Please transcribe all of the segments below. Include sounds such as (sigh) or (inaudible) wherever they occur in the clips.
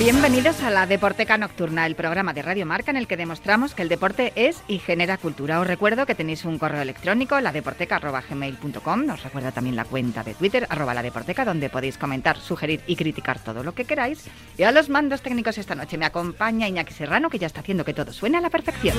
Bienvenidos a la Deporteca Nocturna, el programa de Radio Marca en el que demostramos que el deporte es y genera cultura. Os recuerdo que tenéis un correo electrónico, ladeporteca.gmail.com. Os recuerdo también la cuenta de Twitter, arroba la donde podéis comentar, sugerir y criticar todo lo que queráis. Y a los mandos técnicos esta noche me acompaña Iñaki Serrano, que ya está haciendo que todo suene a la perfección.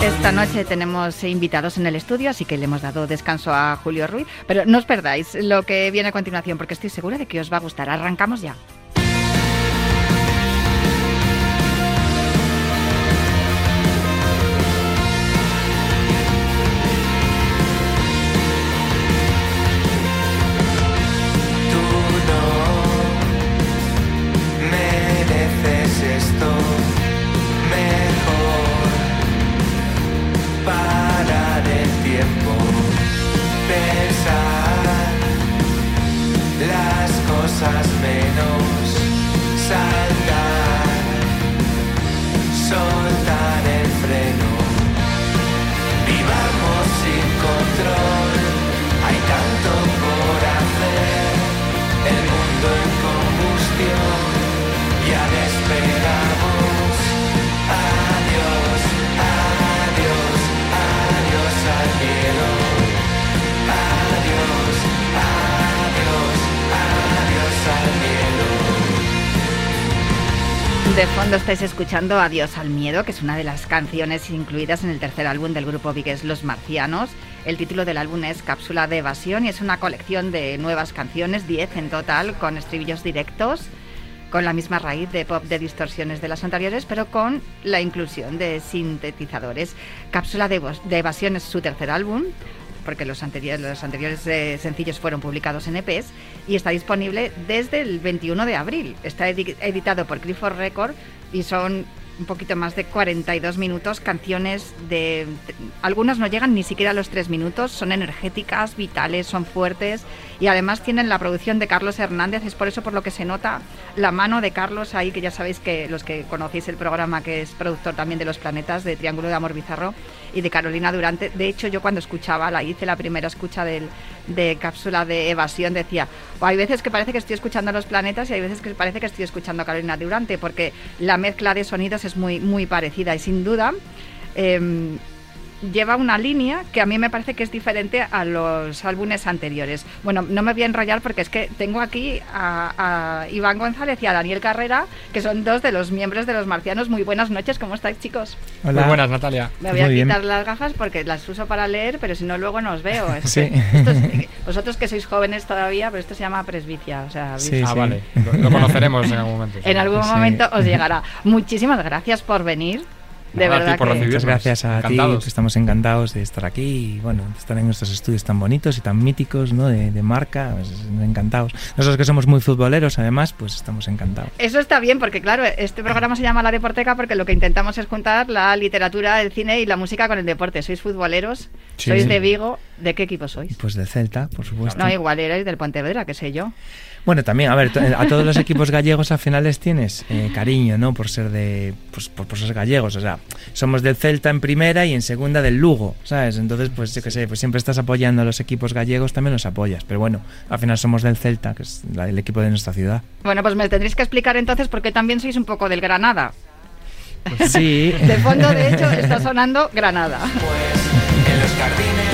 Esta noche tenemos invitados en el estudio, así que le hemos dado descanso a Julio Ruiz. Pero no os perdáis lo que viene a continuación, porque estoy segura de que os va a gustar. Arrancamos ya. Fondo estáis escuchando Adiós al Miedo, que es una de las canciones incluidas en el tercer álbum del grupo Vigues Los Marcianos. El título del álbum es Cápsula de Evasión y es una colección de nuevas canciones, 10 en total, con estribillos directos, con la misma raíz de pop de distorsiones de las anteriores, pero con la inclusión de sintetizadores. Cápsula de Evasión es su tercer álbum, porque los anteriores, los anteriores eh, sencillos fueron publicados en EPs y está disponible desde el 21 de abril. Está edi- editado por Clifford Record y son un poquito más de 42 minutos, canciones de... Algunas no llegan ni siquiera a los 3 minutos, son energéticas, vitales, son fuertes y además tienen la producción de Carlos Hernández, es por eso por lo que se nota la mano de Carlos ahí, que ya sabéis que los que conocéis el programa, que es productor también de Los Planetas, de Triángulo de Amor Bizarro y de Carolina Durante. De hecho, yo cuando escuchaba, la hice la primera escucha del, de cápsula de evasión, decía, "Oh, hay veces que parece que estoy escuchando a Los Planetas y hay veces que parece que estoy escuchando a Carolina Durante, porque la mezcla de sonidos es muy, muy parecida y sin duda... em, lleva una línea que a mí me parece que es diferente a los álbumes anteriores. Bueno, no me voy a enrollar porque es que tengo aquí a, a Iván González y a Daniel Carrera, que son dos de los miembros de los marcianos. Muy buenas noches, ¿cómo estáis chicos? Muy buenas, Natalia. Me voy a Muy bien. quitar las gafas porque las uso para leer, pero si no luego no os veo. Es Sí. que esto es- vosotros que sois jóvenes todavía, pero esto se llama presbicia. O sea, Sí, ¿habéis- ah, vale. Lo, lo conoceremos en algún momento. (laughs) sí. en algún Sí. momento os llegará. Muchísimas gracias por venir. De Nada, verdad por que... recibirnos. Muchas gracias a Encantados. ti, que estamos encantados de estar aquí y bueno, de estar en estos estudios tan bonitos y tan míticos, ¿no? De, de marca, pues, encantados. Nosotros que somos muy futboleros, además, pues estamos encantados. Eso está bien, porque claro, este programa se llama La Deporteca porque lo que intentamos es juntar la literatura, el cine y la música con el deporte. ¿Sois futboleros? Sí. ¿Sois de Vigo? ¿De qué equipo sois? Pues del Celta, por supuesto. No, igual erais del Pontevedra, qué sé yo. Bueno, también, a ver, to- a todos los equipos gallegos al final les tienes eh, cariño, ¿no? Por ser de, pues, por, por ser gallegos, o sea, somos del Celta en primera y en segunda del Lugo, ¿sabes? Entonces, pues yo qué sé, pues siempre estás apoyando a los equipos gallegos, también los apoyas, pero bueno, al final somos del Celta, que es la- el equipo de nuestra ciudad. Bueno, pues me tendréis que explicar entonces por qué también sois un poco del Granada. Pues sí. (laughs) De fondo, de hecho, está sonando Granada. En los jardines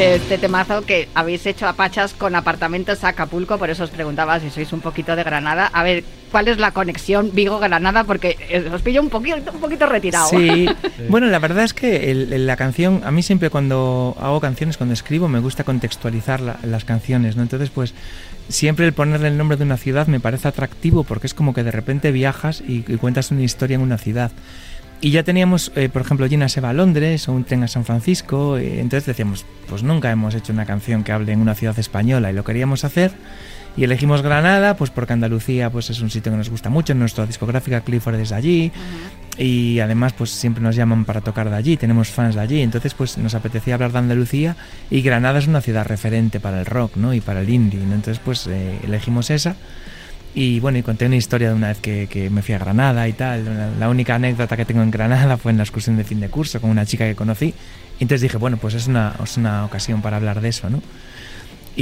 Este temazo que habéis hecho a Pachas con apartamentos Acapulco, por eso os preguntaba si sois un poquito de Granada. A ver, ¿cuál es la conexión Vigo-Granada? Porque eh, os pillo un poquito, un poquito retirado. (laughs) Sí, bueno, la verdad es que el- el- la canción, a mí siempre cuando hago canciones, cuando escribo, me gusta contextualizar la- las canciones, ¿no? Entonces, pues siempre el ponerle el nombre de una ciudad me parece atractivo porque es como que de repente viajas y, y cuentas una historia en una ciudad. Y ya teníamos, eh, por ejemplo, Gina se va a Londres o un tren a San Francisco, eh, entonces decíamos, pues nunca hemos hecho una canción que hable en una ciudad española y lo queríamos hacer. Y elegimos Granada, pues porque Andalucía pues es un sitio que nos gusta mucho, nuestra discográfica Clifford es de allí y además pues siempre nos llaman para tocar de allí, tenemos fans de allí, entonces pues nos apetecía hablar de Andalucía y Granada es una ciudad referente para el rock, ¿no? Y para el indie, ¿no? Entonces pues eh, elegimos esa y bueno, y conté una historia de una vez que, que me fui a Granada y tal, la, la única anécdota que tengo en Granada (laughs) fue en la excursión de fin de curso con una chica que conocí y entonces dije, bueno, pues es una, es una ocasión para hablar de eso, ¿no?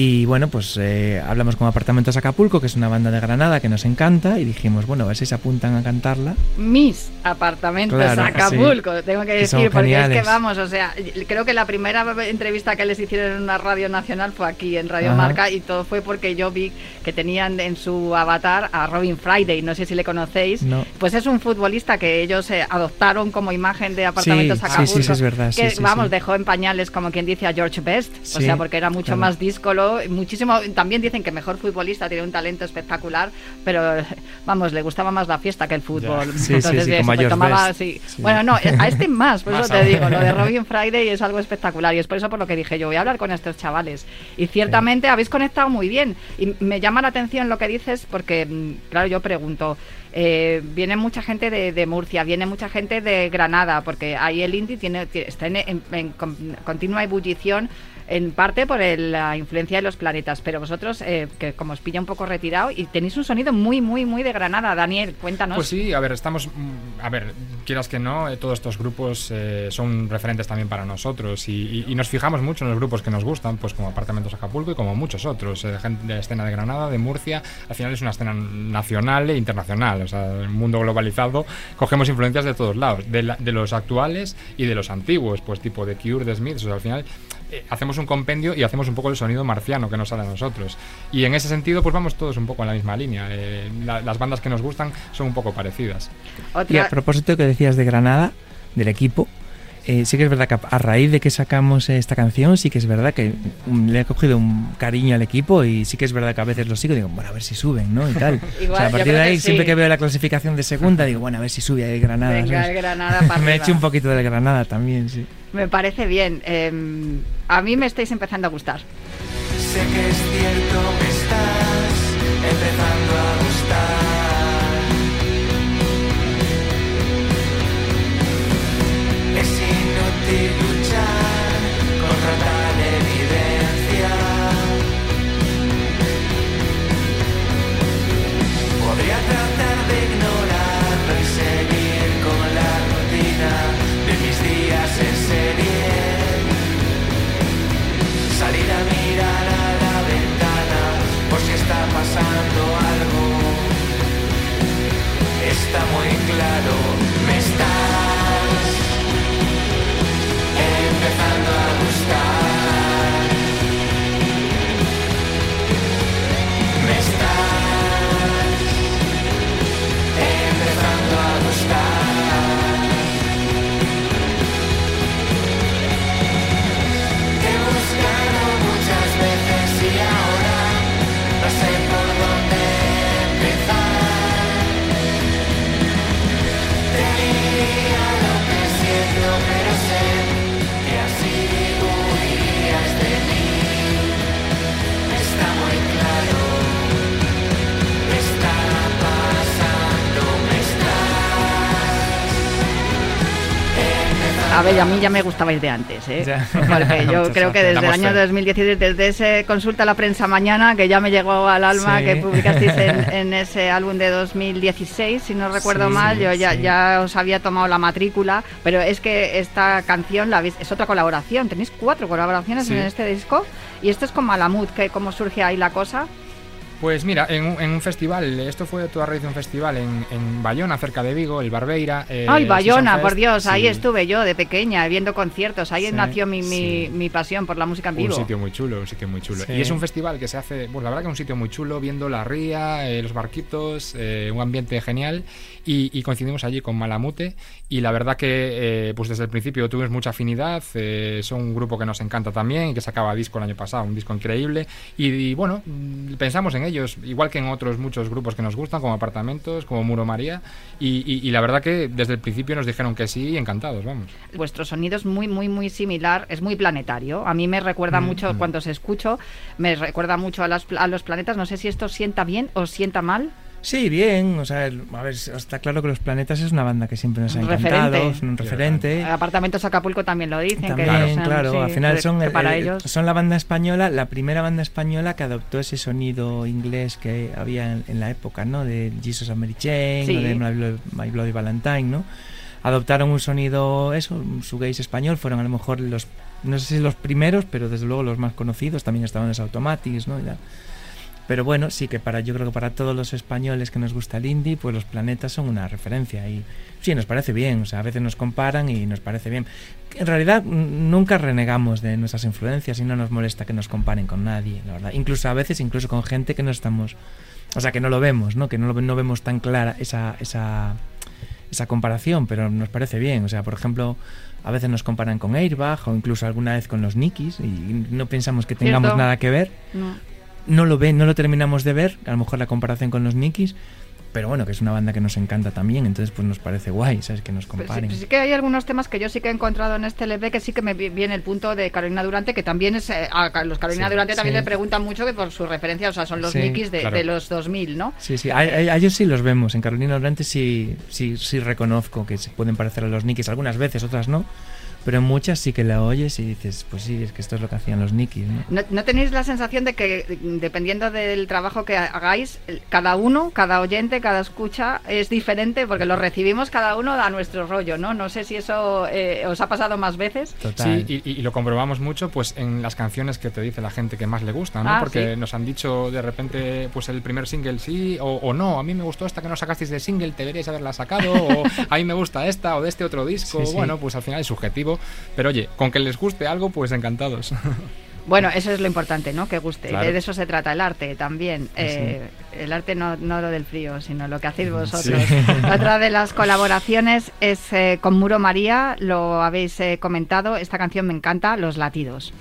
Y bueno, pues eh, hablamos con Apartamentos Acapulco, que es una banda de Granada que nos encanta, y dijimos, bueno, a ver si se apuntan a cantarla. Mis apartamentos Claro, Acapulco, tengo que Que decir, porque es que geniales. vamos, o sea, creo que la primera entrevista que les hicieron en una radio nacional fue aquí en Radio Ajá. Marca y todo fue porque yo vi que tenían en su avatar a Robin Friday, no sé si le conocéis. No. Pues es un futbolista que ellos eh, adoptaron como imagen de apartamentos Sí, sí, Acapulco. sí, sí, es verdad, Que sí, sí, vamos, sí. dejó en pañales como quien dice a George Best, o Sí, sea, porque era mucho claro. más díscolo, muchísimo. También dicen que mejor futbolista, tiene un talento espectacular, pero (laughs) vamos, le gustaba más la fiesta que el fútbol. Sí, sí, Entonces, sí, como pues, George tomaba, sí. Sí. Bueno, no, a este más, por (laughs) Más eso te aún. digo, lo de Robin Friday es algo espectacular y es por eso por lo que dije yo voy a hablar con estos chavales. Y ciertamente habéis conectado muy bien y me llama la atención lo que dices porque, mm, claro, yo pregunto, eh, viene mucha gente de, de Murcia, viene mucha gente de Granada, porque ahí el indie tiene, ti- está en, en- en con- continua ebullición. En parte por el- la influencia de los planetas, pero vosotros, eh, que como os pilla un poco retirado, y tenéis un sonido muy, muy, muy de Granada. Daniel, cuéntanos. Pues sí, a ver, estamos. mm, A ver, quieras que no, eh, todos estos grupos eh, son referentes también para nosotros y, y- y nos fijamos mucho en los grupos que nos gustan, pues como Apartamentos Acapulco y como muchos otros. eh, gente de la escena de Granada, de Murcia, al final es una escena nacional e internacional. O sea, el mundo globalizado, cogemos influencias de todos lados, de, la- de los actuales y de los antiguos, pues tipo de Cure, de Smith. O sea, al final hacemos un compendio y hacemos un poco el sonido marciano que nos sale a nosotros. Y en ese sentido, pues vamos todos un poco en la misma línea. Eh, la- las bandas que nos gustan son un poco parecidas. Otra- Y a propósito que decías de Granada, del equipo, eh, sí que es verdad que a, raíz de que sacamos esta canción, sí que es verdad que mm, le he cogido un cariño al equipo y sí que es verdad que a veces lo sigo y digo, bueno, a ver si suben, ¿no? Y tal. Igual, (laughs) o sea, a partir de que ahí, sí. siempre que veo la clasificación de segunda, digo, bueno, a ver si sube ahí Granada. Venga, el Granada para (laughs) Me he hecho un poquito del Granada también, sí. Me parece bien. Eh, a mí me estáis empezando a gustar. Sé que es cierto, me estás empezando a gustar. Es inútil A ver, a mí ya me gustabais de antes, ¿eh? Ya. (laughs) Porque yo creo que desde el año fe. 2016, desde ese consulta a la prensa mañana, que ya me llegó al alma, Sí. que publicasteis en, (laughs) en ese álbum de 2016, si no recuerdo Sí, mal, yo ya, sí. ya os había tomado la matrícula, pero es que esta canción la habéis, es otra colaboración, tenéis cuatro colaboraciones en este disco, y esto es con Malamud, que cómo surge ahí la cosa. Pues mira, en, un- en un festival, esto fue toda raíz de un festival en, en Bayona, cerca de Vigo, el Barbeira. eh, Ay, Bayona, Fest. por Dios, ahí estuve yo de pequeña viendo conciertos, ahí Sí, nació mi, mi, sí. mi pasión por la música en Un vivo. sitio muy chulo, un sitio muy chulo. Y es un festival que se hace, pues la verdad que es un sitio muy chulo, viendo la ría, eh, los barquitos, eh, un ambiente genial. Y, y coincidimos allí con Malamute. Y la verdad que, pues desde el principio tuvimos mucha afinidad. son un grupo que nos encanta también, que sacaba disco el año pasado, un disco increíble. Y, y, bueno, mm, pensamos en ellos, igual que en otros muchos grupos que nos gustan, como Apartamentos, como Muro María. Y, y- y la verdad que desde el principio nos dijeron que sí, encantados, vamos. Vuestro sonido es muy, muy, muy similar, es muy planetario. A mí me recuerda mucho, cuando se escucho, me recuerda mucho a, las a los planetas. No sé si esto sienta bien o sienta mal. Sí, bien, o sea, el- a ver, está claro que Los Planetas es una banda que siempre nos ha encantado, Referente. es un referente. Apartamentos Acapulco también lo dicen. que También, claro, sí, al final son, que el- para el- ellos. son la banda española, la primera banda española que adoptó ese sonido inglés que había en, en la época, ¿no? De Jesus and Mary Chain, Sí. o de My Bloody, My Bloody Valentine, ¿no? Adoptaron un sonido, eso, un shoegaze español, fueron a lo mejor los, no sé si los primeros, pero desde luego los más conocidos, también estaban los Automatics, ¿no? Y tal. Pero bueno, sí que para yo creo que para todos los españoles que nos gusta el indie, pues los planetas son una referencia y sí, nos parece bien, o sea, a veces nos comparan y nos parece bien. En realidad nunca renegamos de nuestras influencias y no nos molesta que nos comparen con nadie, la verdad. Incluso a veces incluso con gente que no estamos, o sea, que no lo vemos, ¿no? Que no, lo, no vemos tan clara esa, esa, esa comparación, pero nos parece bien, o sea, por ejemplo, a veces nos comparan con Airbag o incluso alguna vez con los Nikis y no pensamos que tengamos Cierto. nada que ver No. No lo ven, no lo terminamos de ver, a lo mejor la comparación con los Nikis, pero bueno, que es una banda que nos encanta también, entonces pues nos parece guay, ¿sabes? Que nos sí, comparen. pues sí que hay algunos temas que yo sí que he encontrado en este LP que sí que me vi- viene el punto de Carolina Durante, que también es. eh, a los Carolina Sí, Durante también sí. le preguntan mucho que por su referencia, o sea, son los Sí, Nikis de, claro. de los 2000, ¿no? Sí, sí, a- a ellos sí los vemos, en Carolina Durante sí, sí, sí reconozco que se pueden parecer a los Nikis, algunas veces, otras no, pero en muchas sí que la oyes y dices, pues sí, es que esto es lo que hacían los Nikis, ¿no? ¿No, no tenéis la sensación de que, dependiendo del trabajo que hagáis, cada uno, cada oyente, cada escucha es diferente? Porque lo recibimos cada uno a nuestro rollo, ¿no? No sé si eso eh, os ha pasado más veces. Total. Sí, y, lo comprobamos mucho pues en las canciones que te dice la gente que más le gustan, ¿no? Ah, Porque sí. nos han dicho de repente pues el primer single sí o, o no, a mí me gustó esta que no sacasteis de single, deberíais haberla sacado, o a mí me gusta esta o de este otro disco, Sí, sí. bueno, pues al final es subjetivo, pero oye, con que les guste algo, pues encantados. (laughs) Bueno, eso es lo importante, ¿no? Que guste. Claro. De eso se trata el arte también. Eh, el arte no, no lo del frío, sino lo que hacéis vosotros. Sí. (laughs) Otra de las colaboraciones es eh, con Muro María, lo habéis eh, comentado. Esta canción me encanta, Los Latidos.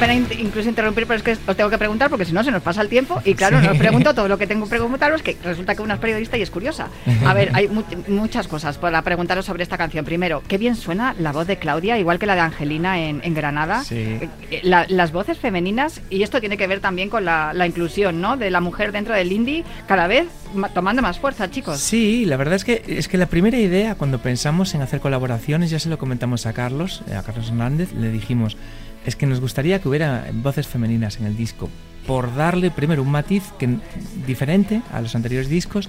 Pena in- incluso interrumpir, pero es que os tengo que preguntar porque si no se nos pasa el tiempo y claro, no os pregunto todo lo que tengo que preguntaros, que resulta que una es periodista y es curiosa. A ver, hay mu- muchas cosas para preguntaros sobre esta canción. Primero, qué bien suena la voz de Claudia, igual que la de Angelina en, en Granada. Sí. Eh, eh, la- las voces femeninas, y esto tiene que ver también con la, la inclusión, ¿no? De la mujer dentro del indie, cada vez ma- tomando más fuerza, chicos. Sí, la verdad es que es que la primera idea cuando pensamos en hacer colaboraciones, ya se lo comentamos a Carlos, eh, a Carlos Hernández, le dijimos, es que nos gustaría que hubiera voces femeninas en el disco, por darle primero un matiz que, diferente a los anteriores discos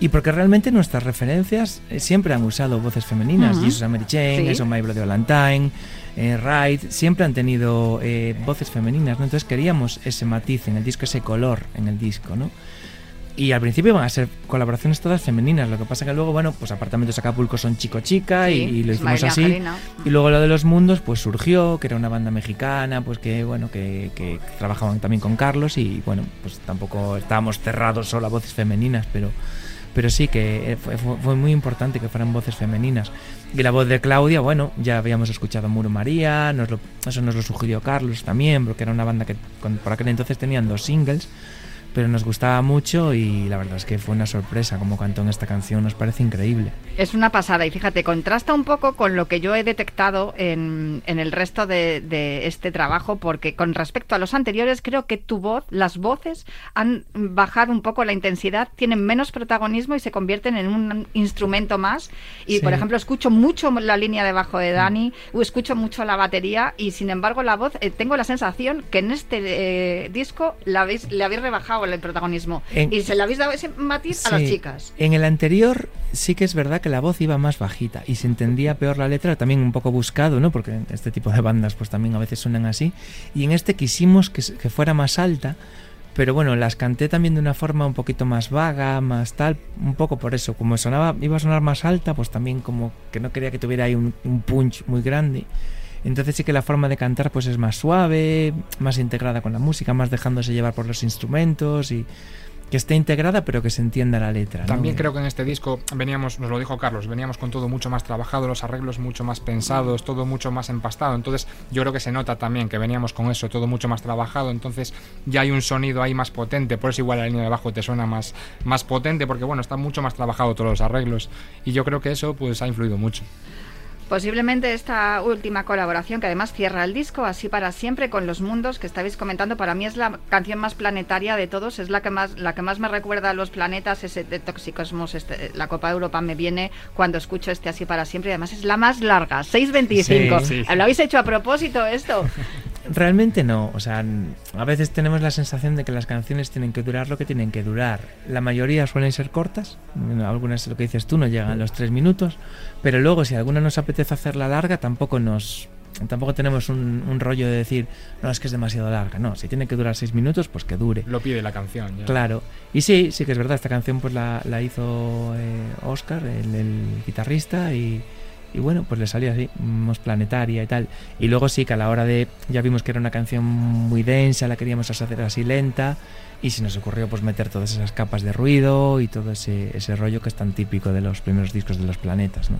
y porque realmente nuestras referencias eh, siempre han usado voces femeninas, Ujú. Jesus and Mary Sí. eso My Bloody Valentine, eh, Ride, siempre han tenido eh, voces femeninas, ¿no? Entonces queríamos ese matiz en el disco, ese color en el disco, ¿no? Y al principio van a ser colaboraciones todas femeninas. Lo que pasa que luego, bueno, pues Apartamentos Acapulco son chico-chica y, Sí, y lo hicimos y así. Angelina. Y luego lo de los mundos, pues surgió, que era una banda mexicana, pues que, bueno, que, que trabajaban también con Carlos y, bueno, pues tampoco estábamos cerrados solo a voces femeninas, pero, pero sí que eh, fue, fue- fue muy importante que fueran voces femeninas. Y la voz de Claudia, bueno, ya habíamos escuchado Muro María, nos lo- eso nos lo sugirió Carlos también, porque era una banda que con- por aquel entonces tenían dos singles pero nos gustaba mucho y la verdad es que fue una sorpresa como cantó en esta canción, nos parece increíble. Es una pasada y fíjate, contrasta un poco con lo que yo he detectado en, en el resto de, de este trabajo, porque con respecto a los anteriores, creo que tu voz, las voces han bajado un poco la intensidad, tienen menos protagonismo y se convierten en un instrumento más. Y Sí. por ejemplo, escucho mucho la línea de bajo de Dani, o escucho mucho la batería y sin embargo la voz, eh, tengo la sensación que en este eh, disco la habéis, le habéis rebajado el protagonismo En- y se le habéis dado ese matiz a las Sí. chicas. En el anterior sí que es verdad que la voz iba más bajita y se entendía peor la letra, también un poco buscado, ¿no? Porque este tipo de bandas pues también a veces suenan así. Y en este quisimos que, que fuera más alta, pero bueno, las canté también de una forma un poquito más vaga, más tal, un poco por eso. Como sonaba, iba a sonar más alta, pues también como que no quería que tuviera ahí un, un punch muy grande. Entonces sí que la forma de cantar pues es más suave, más integrada con la música, más dejándose llevar por los instrumentos y que esté integrada pero que se entienda la letra. También creo que en este disco veníamos, nos lo dijo Carlos, veníamos con todo mucho más trabajado, los arreglos mucho más pensados, todo mucho más empastado. Entonces yo creo que se nota también que veníamos con eso, todo mucho más trabajado. Entonces ya hay un sonido ahí más potente, por eso igual la línea de bajo te suena más, más potente, porque bueno, está mucho más trabajado todos los arreglos. Y yo creo que eso pues ha influido mucho. Posiblemente esta última colaboración, que además cierra el disco así para siempre con los mundos que estabais comentando, para mí es la canción más planetaria de todos, es la que más, la que más me recuerda a los planetas, ese de Toxicosmos, este, la Copa de Europa me viene cuando escucho este así para siempre y además es la más larga, 6.25. Sí, sí. ¿Lo habéis hecho a propósito esto? (laughs) Realmente no, o sea, a veces tenemos la sensación de que las canciones tienen que durar lo que tienen que durar. La mayoría suelen ser cortas, algunas, lo que dices tú, no llegan a los tres minutos, pero luego si alguna nos apetece hacerla larga, tampoco nos... Tampoco tenemos un, un rollo de decir, no, es que es demasiado larga. No, si tiene que durar seis minutos, pues que dure. Lo pide la canción. ya. Claro. Y sí, sí que es verdad, esta canción pues la, la hizo eh, Oscar, el, el guitarrista, y, y bueno, pues le salió así, más planetaria y tal. Y luego sí que a la hora de, ya vimos que era una canción muy densa, la queríamos hacer así lenta, y se nos ocurrió pues meter todas esas capas de ruido y todo ese, ese rollo que es tan típico de los primeros discos de los planetas, ¿no?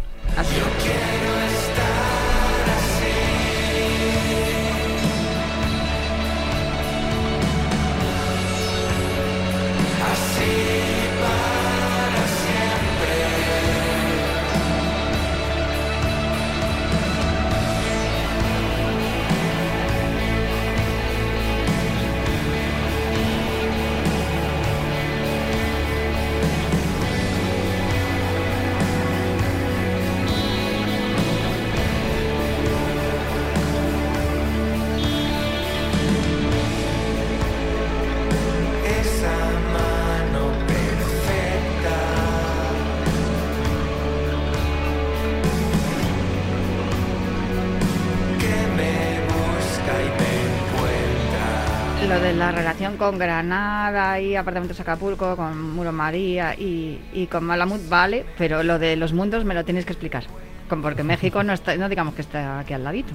La relación con Granada y Apartamentos Acapulco, con Muro María y, y con Malamud, vale, pero lo de los mundos me lo tienes que explicar. Porque México no, está, no digamos que está aquí al ladito.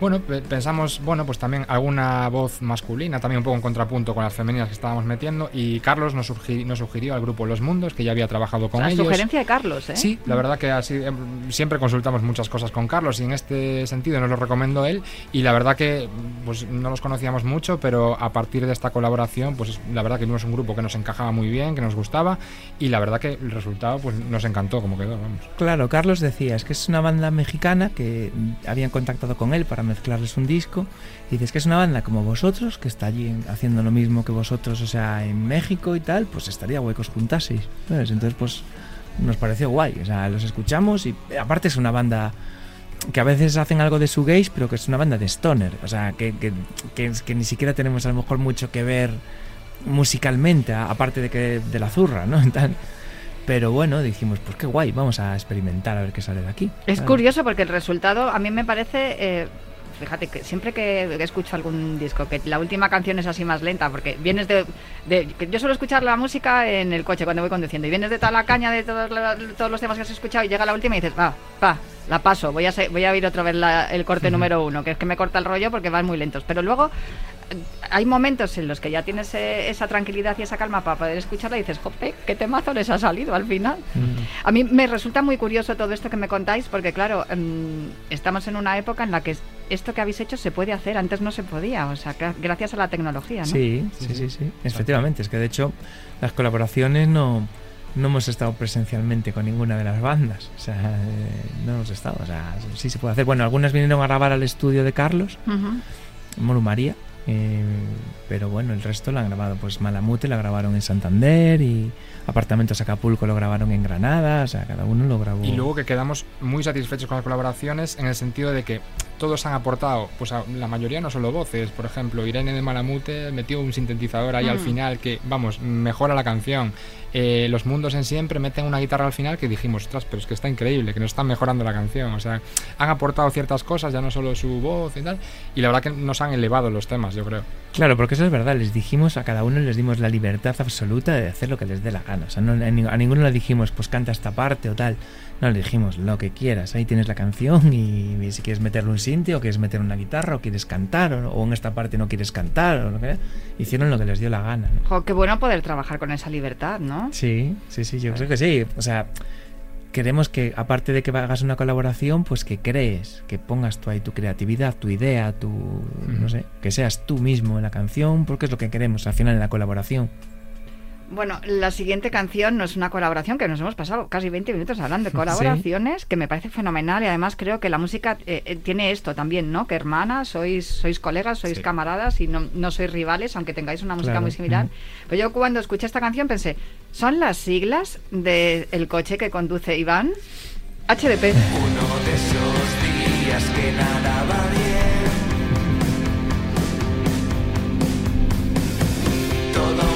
Bueno, pe- pensamos, bueno, pues también alguna voz masculina, también un poco en contrapunto con las femeninas que estábamos metiendo. Y Carlos nos, surgi- nos sugirió al grupo Los Mundos, que ya había trabajado con La ellos. sugerencia de Carlos, ¿eh? Sí, la verdad que así em, siempre consultamos muchas cosas con Carlos y en este sentido nos lo recomendó él y la verdad que pues no los conocíamos mucho, pero a partir de esta colaboración pues es- la verdad que vimos un grupo que nos encajaba muy bien, que nos gustaba y la verdad que el resultado pues nos encantó como quedó, vamos. Claro, Carlos decía, es que es una banda mexicana que habían contactado con él para mezclarles un disco. Y dices que es una banda como vosotros, que está allí en- haciendo lo mismo que vosotros, o sea, en México y tal, pues estaría guay que os juntaseis. ¿sabes? Entonces, pues nos pareció guay. O sea, los escuchamos y aparte es una banda que a veces hacen algo de su gays, pero que es una banda de stoner. O sea, que, que, que, que ni siquiera tenemos a lo mejor mucho que ver musicalmente, aparte de que de la zurra, ¿no? (laughs) Tal. Pero bueno, dijimos, pues qué guay, vamos a experimentar a ver qué sale de aquí. Es Claro. curioso porque el resultado a mí me parece... eh, Fíjate que siempre que escucho algún disco, que la última canción es así más lenta, porque vienes de, Yo suelo escuchar la música en el coche cuando voy conduciendo, y vienes de toda la caña de todos, todos los temas que has escuchado, y llega la última y dices, va, va, la paso, voy a, se- voy a oír otra vez la- el corte número uno, que es que me corta el rollo porque van muy lentos. Pero luego eh, hay momentos en los que ya tienes eh, esa tranquilidad y esa calma para poder escucharla y dices, jope, qué temazo les ha salido al final. A mí me resulta muy curioso todo esto que me contáis, porque claro, em, estamos en una época en la que esto que habéis hecho se puede hacer, antes no se podía, o sea, gra- gracias a la tecnología, ¿no? Sí, sí, sí, sí. Efectivamente, es que de hecho las colaboraciones no, no hemos estado presencialmente con ninguna de las bandas. O sea, eh, no hemos estado. O sea, sí se puede hacer. Bueno, algunas vinieron a grabar al estudio de Carlos, María. eh, pero bueno, el resto lo han grabado. Pues Malamute la grabaron en Santander y Apartamentos Acapulco lo grabaron en Granada. O sea, cada uno lo grabó. Y luego que quedamos muy satisfechos con las colaboraciones en el sentido de que todos han aportado, pues a- la mayoría no solo voces, por ejemplo, Irene de Malamute metió un sintetizador ahí al final que, vamos, mejora la canción. Eh, los mundos en siempre meten una guitarra al final que dijimos, ostras, pero es que está increíble, que nos están mejorando la canción. O sea, han aportado ciertas cosas, ya no solo su voz y tal, y la verdad que nos han elevado los temas, yo creo. Claro, porque eso es verdad, les dijimos a cada uno les dimos la libertad absoluta de hacer lo que les dé la gana. O sea, no, a ning- a ninguno le dijimos, pues canta esta parte o tal. No, le dijimos lo que quieras, ahí tienes la canción y, y si quieres meterle un sinte o quieres meter una guitarra o quieres cantar o, o en esta parte no quieres cantar o lo que. Hicieron lo que les dio la gana. ¿no? Jo, qué bueno poder trabajar con esa libertad, ¿no? Sí, sí, sí, yo creo que sí. O sea, queremos que, aparte de que hagas una colaboración, pues que crees, que pongas tú ahí tu creatividad, tu idea, tu, no sé, que seas tú mismo en la canción, porque es lo que queremos al final en la colaboración. Bueno, la siguiente canción no es una colaboración, que nos hemos pasado casi 20 minutos hablando de colaboraciones, que me parece fenomenal y además creo que la música eh, eh, tiene esto también, ¿no? Que hermanas, sois, sois colegas, sois Sí. camaradas y no, no sois rivales, aunque tengáis una música Claro, muy similar. Pero yo cuando escuché esta canción pensé, ¿son las siglas del coche que conduce Iván? HDP. Uno de esos días que nada va bien. Todo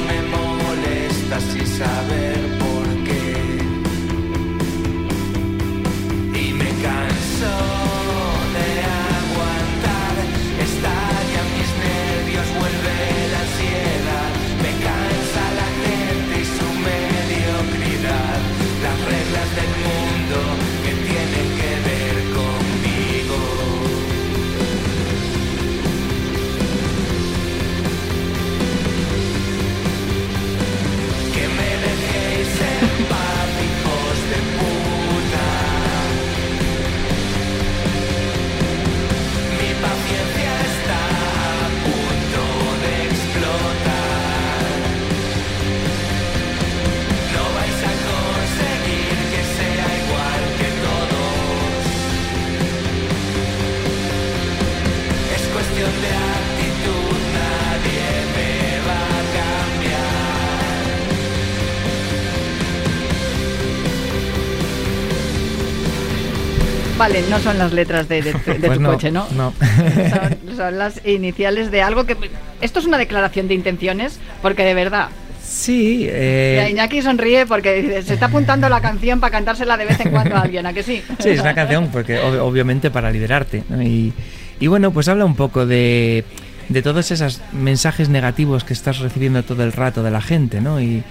Vale, no son las letras de, de- de Pues tu no, coche, ¿no? no. (laughs) son, son las iniciales de algo que... Esto es una declaración de intenciones, porque de verdad... Sí, Y eh, Iñaki sonríe porque se está apuntando la canción para cantársela de vez en cuando a alguien, ¿a que sí? Sí, es una canción porque ob- obviamente para liderarte. ¿no? Y, y bueno, pues habla un poco de, de todos esos mensajes negativos que estás recibiendo todo el rato de la gente, ¿no? Y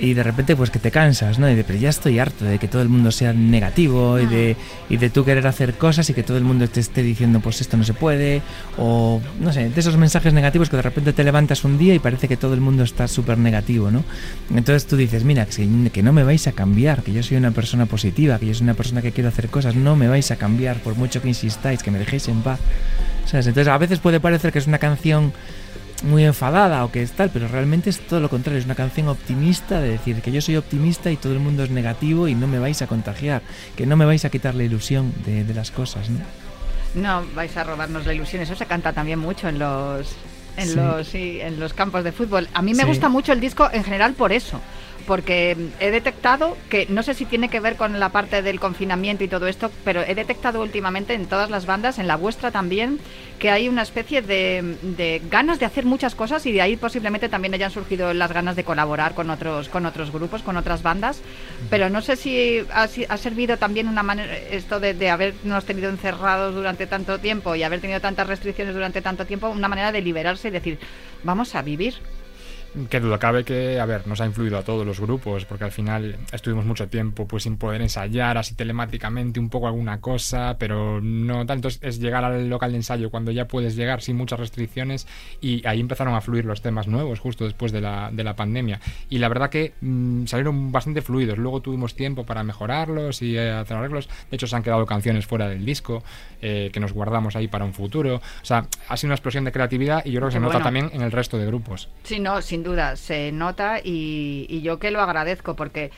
y de repente pues que te cansas, ¿no? Y de, pero ya estoy harto de que todo el mundo sea negativo y de, y de tú querer hacer cosas y que todo el mundo te esté diciendo pues esto no se puede o no sé, de esos mensajes negativos que de repente te levantas un día y parece que todo el mundo está súper negativo, ¿no? Entonces tú dices, mira, que, que no me vais a cambiar, que yo soy una persona positiva, que yo soy una persona que quiero hacer cosas, no me vais a cambiar por mucho que insistáis, que me dejéis en paz. ¿Sabes? Entonces a veces puede parecer que es una canción muy enfadada o que es tal, pero realmente es todo lo contrario, es una canción optimista de decir que yo soy optimista y todo el mundo es negativo y no me vais a contagiar, que no me vais a quitar la ilusión de, de las cosas, ¿no? No vais a robarnos la ilusión. Eso se canta también mucho en los en Sí. los sí, en los campos de fútbol. A mí me Sí. gusta mucho el disco en general por eso. Porque he detectado que, no sé si tiene que ver con la parte del confinamiento y todo esto, pero he detectado últimamente en todas las bandas, en la vuestra también, que hay una especie de, ganas de hacer muchas cosas y de ahí posiblemente también hayan surgido las ganas de colaborar con otros, con otros grupos, con otras bandas. Pero no sé si ha, si- ha servido también una manera, esto de, de habernos tenido encerrados durante tanto tiempo y haber tenido tantas restricciones durante tanto tiempo, una manera de liberarse y decir, vamos a vivir. Que duda cabe que, a ver, nos ha influido a todos los grupos, porque al final estuvimos mucho tiempo pues sin poder ensayar así telemáticamente un poco alguna cosa, pero no tanto es, es llegar al local de ensayo cuando ya puedes llegar sin muchas restricciones y ahí empezaron a fluir los temas nuevos justo después de la, de la pandemia. Y la verdad que mm, salieron bastante fluidos, luego tuvimos tiempo para mejorarlos y eh, hacer arreglos, de hecho se han quedado canciones fuera del disco eh, que nos guardamos ahí para un futuro, o sea, ha sido una explosión de creatividad y yo creo que se Qué nota también en el resto de grupos. Sí, no, sin duda, se nota y, y yo que lo agradezco porque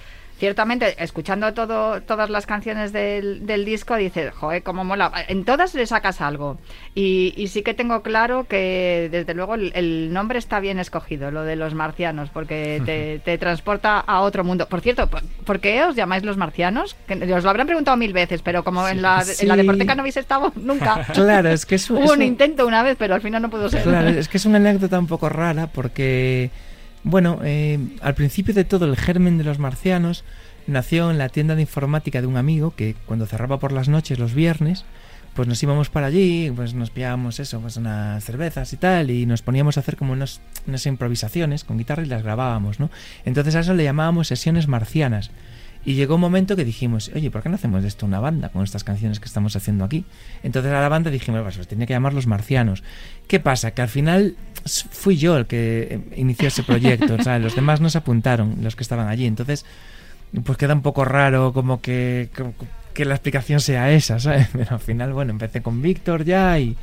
ciertamente escuchando todo, todas las canciones del, del disco dices, joder, cómo mola. En todas le sacas algo y, y sí que tengo claro que desde luego el, el nombre está bien escogido, lo de los marcianos, porque te, te transporta a otro mundo. Por cierto, ¿por, por qué os llamáis los marcianos? Que os lo habrán preguntado mil veces, pero como en, la, en la. Deporteca no habéis estado (laughs) nunca. (laughs) Claro, es que es un- Hubo es un un- intento una vez, pero al final no pudo ser. Claro, es que es una anécdota un poco rara porque, bueno, eh, al principio de todo el germen de los marcianos nació en la tienda de informática de un amigo que cuando cerraba por las noches los viernes, pues nos íbamos para allí, pues nos pillábamos eso, pues unas cervezas y tal, y nos poníamos a hacer como unas improvisaciones con guitarra y las grabábamos, ¿no? Entonces a eso le llamábamos sesiones marcianas. Y llegó un momento que dijimos, oye, ¿por qué no hacemos de esto una banda con estas canciones que estamos haciendo aquí? Entonces a la banda dijimos, pues tenía que llamar Los Marcianos. ¿Qué pasa? Que al final fui yo el que eh, inició ese proyecto, o sea, los demás no se apuntaron, los que estaban allí. Entonces, pues queda un poco raro como que, como que la explicación sea esa, ¿sabes? (laughs) Pero al final, bueno, empecé con Víctor ya y...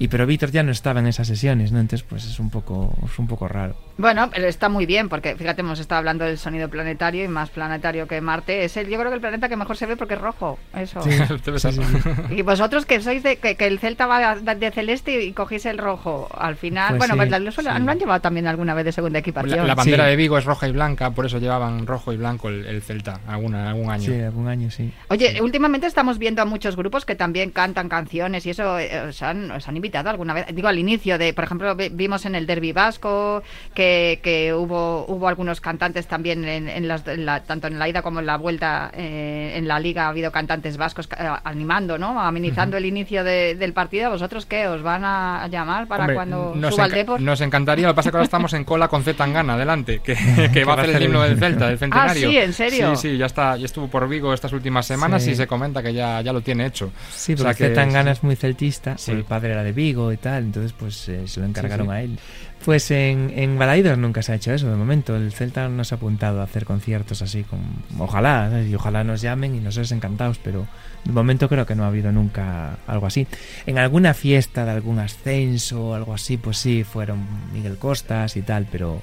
Y pero Víctor ya no estaba en esas sesiones, ¿no? Entonces, pues es un poco, es un poco raro. Bueno, pero está muy bien, porque fíjate, hemos estado hablando del sonido planetario y más planetario que Marte. Es el, yo creo que el planeta que mejor se ve porque es rojo. Eso. Ser. (laughs) (laughs) Y vosotros que sois de que, que el Celta va de de celeste y cogéis el rojo. Al final, Pues bueno, sí, pues lo, sí. han llevado también alguna vez de segunda equipación. La, la bandera Sí. de Vigo es roja y blanca, por eso llevaban rojo y blanco el, el Celta alguna, algún año. Sí, algún año sí. Oye, últimamente estamos viendo a muchos grupos que también cantan canciones y eso eh, os, han, os han invitado alguna vez. Digo, al inicio de, por ejemplo, vi- vimos en el Derby Vasco que, que hubo hubo algunos cantantes también en, en las, en la- tanto en la ida como en la vuelta eh, en la liga ha habido cantantes vascos ca- animando, ¿no? Amenizando el inicio de- del partido. ¿Vosotros qué? ¿Os van a llamar para Hombre, cuando nos, suba el Depor? nos encantaría, lo que pasa es que ahora estamos en cola con Z Tangana adelante, que, (laughs) que va a hacer el himno del Celta, del centenario. Ah, sí, ¿en serio? Sí, sí, ya está, ya estuvo por Vigo estas últimas semanas Sí. y se comenta que ya, ya lo tiene hecho. Sí, O sea porque que- Zetangana es muy celtista, Sí. el padre era de Vigo y tal, entonces pues eh, se lo encargaron sí. a él. Pues en, en Balaidos nunca se ha hecho eso de momento, el Celta no se ha apuntado a hacer conciertos así, con, ojalá, ¿sabes? y ojalá nos llamen y nosotros encantados, pero de momento creo que no ha habido nunca algo así. En alguna fiesta de algún ascenso o algo así, pues sí, fueron Miguel Costas y tal, pero,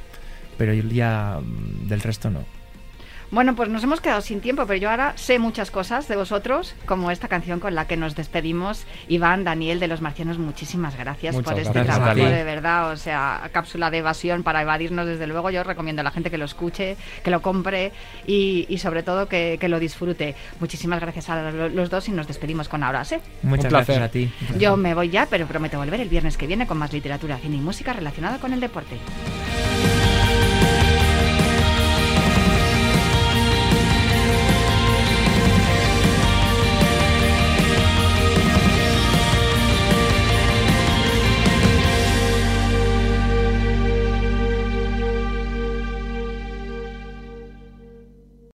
pero ya del resto no. Bueno, pues nos hemos quedado sin tiempo, pero yo ahora sé muchas cosas de vosotros, como esta canción con la que nos despedimos. Iván, Daniel de los Marcianos, muchísimas gracias Muchas por este gracias, trabajo, de verdad. O sea, cápsula de evasión para evadirnos, desde luego. Yo recomiendo a la gente que lo escuche, que lo compre y, y sobre todo que, que lo disfrute. Muchísimas gracias a lo- los dos y nos despedimos con ahora sí. Muchas Un gracias a ti. Yo me voy ya, pero prometo volver el viernes que viene con más literatura, cine y música relacionada con el deporte.